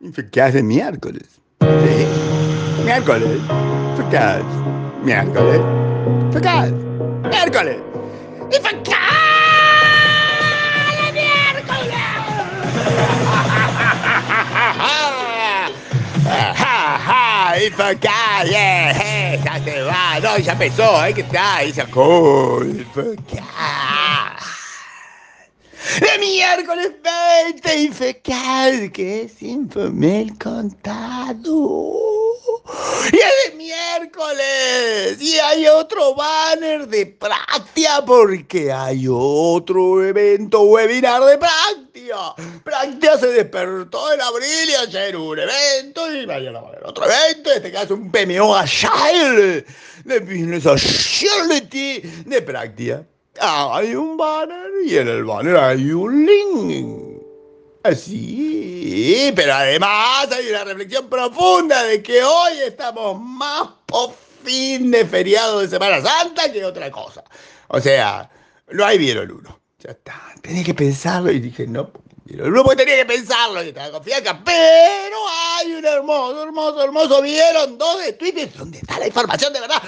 Infectadas de miércoles. Sí. Miércoles. Infectadas. Miércoles. Infectadas. Miércoles. Infectadas de miércoles. Infectadas. Yeah. Ya se va. No, ya empezó. ¿eh? ¿Qué tal? Esa Infectadas. De miércoles 20 infectado, que es Infomel contado. Y es de miércoles. Y hay otro banner de Práctica porque hay otro evento webinar de Práctica. Práctica se despertó en abril y ayer un evento y mañana va a haber otro evento. En este caso un PMO Agile de Business Agility de Práctica. Ah, hay un banner y en el banner hay un link. Así, pero además hay una reflexión profunda de que hoy estamos más por fin de feriado de Semana Santa que otra cosa. O sea, no hay vieron uno. Ya está, tenía que pensarlo y dije, no, el grupo tenía que pensarlo y estaba confianza, pero hay un hermoso, hermoso, hermoso. ¿Vieron dos de tweets? ¿Dónde está la información de verdad?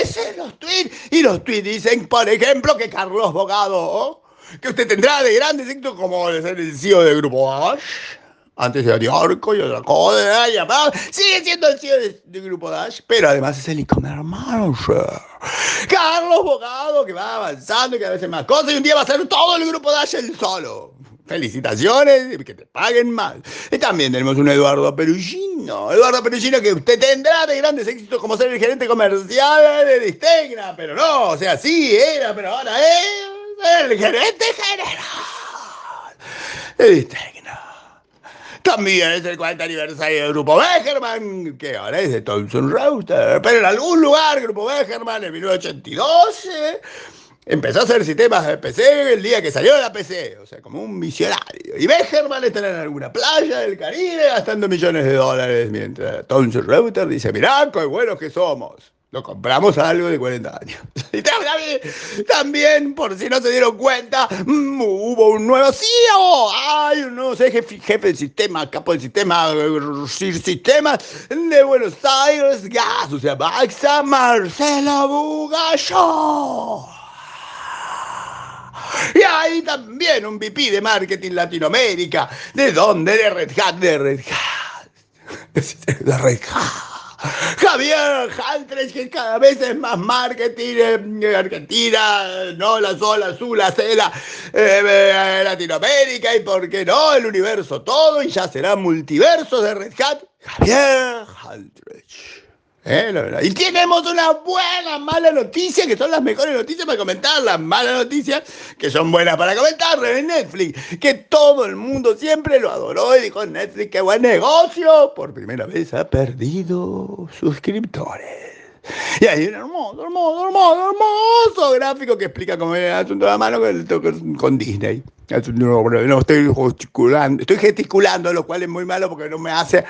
Es en los tweets. Y los tweets dicen, por ejemplo, que Carlos Bogado, que usted tendrá de grandes éxitos como ser el CEO del grupo Dash, antes de Ariarco y otra cosa, sigue siendo el CEO del grupo Dash, pero además es el e-commerce manager. Carlos Bogado, que va avanzando y cada vez más cosas, y un día va a ser todo el grupo Dash él solo. Felicitaciones, que te paguen más. Y también tenemos un Eduardo Perugino. Eduardo Perugino que usted tendrá de grandes éxitos como ser el gerente comercial de Distegna, pero no, o sea, sí era, pero ahora es el gerente general de Distegna. También es el 40 aniversario del Grupo Becherman, que ahora es de Thomson Router. Pero en algún lugar, Grupo Becherman, en 1982, Empezó a hacer sistemas de PC el día que salió la PC, o sea, como un visionario. Y Becherman está en alguna playa del Caribe gastando millones de dólares, mientras Thomson Router dice, mirá, qué buenos que somos. Lo compramos a algo de 40 años. Y también, por si no se dieron cuenta, mm, hubo un nuevo CEO. Hay un nuevo jefe, jefe del sistema, capo del sistema, sistemas de Buenos Aires Gas, o sea, Maxa Marcelo Bugallo. Y ahí también un VP de marketing Latinoamérica. ¿De dónde? De Red Hat, de Red Hat. De Red Hat. Javier Haltres, que cada vez es más marketing en Argentina, no la sola, azul, la cela, eh, eh, Latinoamérica y por qué no, el universo todo y ya será multiverso de Red Hat. Javier Haltres. Eh, y tenemos una buena, mala noticia, que son las mejores noticias para comentar, las malas noticias, que son buenas para comentar de Netflix, que todo el mundo siempre lo adoró y dijo Netflix, qué buen negocio, por primera vez ha perdido suscriptores. Y hay un hermoso, hermoso, hermoso, hermoso gráfico que explica cómo es el asunto de la mano con, con Disney. No, no estoy gesticulando, estoy gesticulando, lo cual es muy malo porque no me hace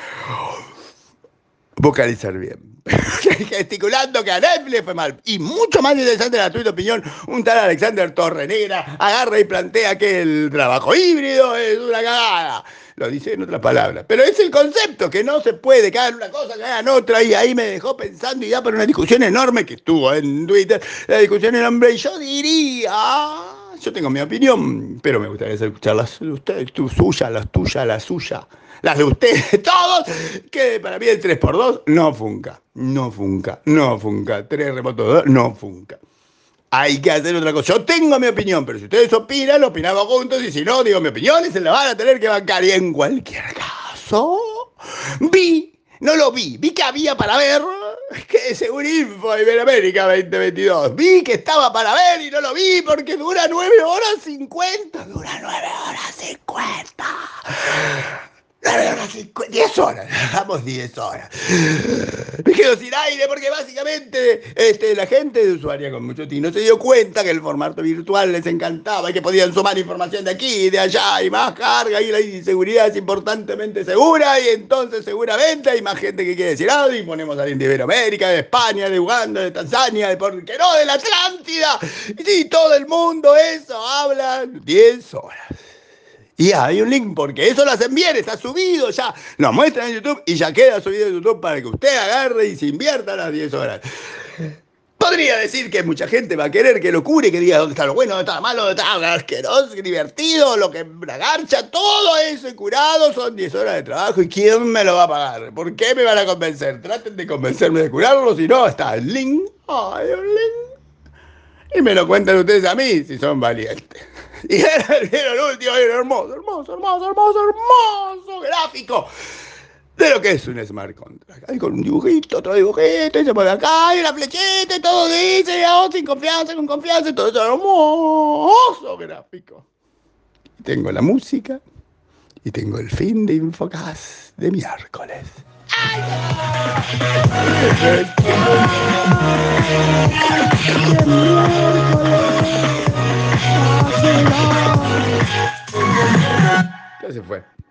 vocalizar bien. gesticulando que a Netflix fue mal. Y mucho más interesante la tuya opinión, un tal Alexander Torrenera agarra y plantea que el trabajo híbrido es una cagada. Lo dice en otras palabras. Pero es el concepto, que no se puede, que hagan una cosa, que hagan otra, y ahí me dejó pensando y da para una discusión enorme que estuvo en Twitter, la discusión enorme, y yo diría, yo tengo mi opinión, pero me gustaría escuchar las ustedes, tu suya, las tuyas, la suya las de ustedes, todos, que para mí el 3x2 no funca, no funca, no funca, 3 remoto 2 no funca. Hay que hacer otra cosa. Yo tengo mi opinión, pero si ustedes opinan, opinamos juntos, y si no, digo mi opinión y se la van a tener que bancar. Y en cualquier caso, vi, no lo vi, vi que había para ver, que según Info Iberoamérica 2022, vi que estaba para ver y no lo vi porque dura 9 horas 50, dura 9 horas 50. 10 horas, damos 10 horas. Me quedo sin aire porque básicamente este, la gente de usuaria con mucho tino se dio cuenta que el formato virtual les encantaba y que podían sumar información de aquí y de allá y más carga y la inseguridad es importantemente segura y entonces seguramente hay más gente que quiere decir algo y ponemos a alguien de Iberoamérica, de España, de Uganda, de Tanzania, de por qué no, de la Atlántida. Y todo el mundo eso habla 10 horas. Y hay un link, porque eso lo hacen bien, está subido ya. Lo muestran en YouTube y ya queda subido en YouTube para que usted agarre y se invierta las 10 horas. Podría decir que mucha gente va a querer que lo cure, que diga dónde está lo bueno, dónde está lo malo, dónde está lo asqueroso, divertido, lo que la garcha, todo eso curado son 10 horas de trabajo. ¿Y quién me lo va a pagar? ¿Por qué me van a convencer? Traten de convencerme de curarlo, si no, está el link. Ay, un link. Y me lo cuentan ustedes a mí si son valientes. Y era el último, era hermoso, hermoso, hermoso, hermoso, hermoso gráfico de lo que es un smart contract. Ahí con un dibujito, otro dibujito, y se pone acá, y una flechita, y todo dice, y ahora sin confianza, con confianza, y todo eso hermoso gráfico. Y tengo la música, y tengo el fin de Infocast de miércoles. ¡Ay! Ya se fue.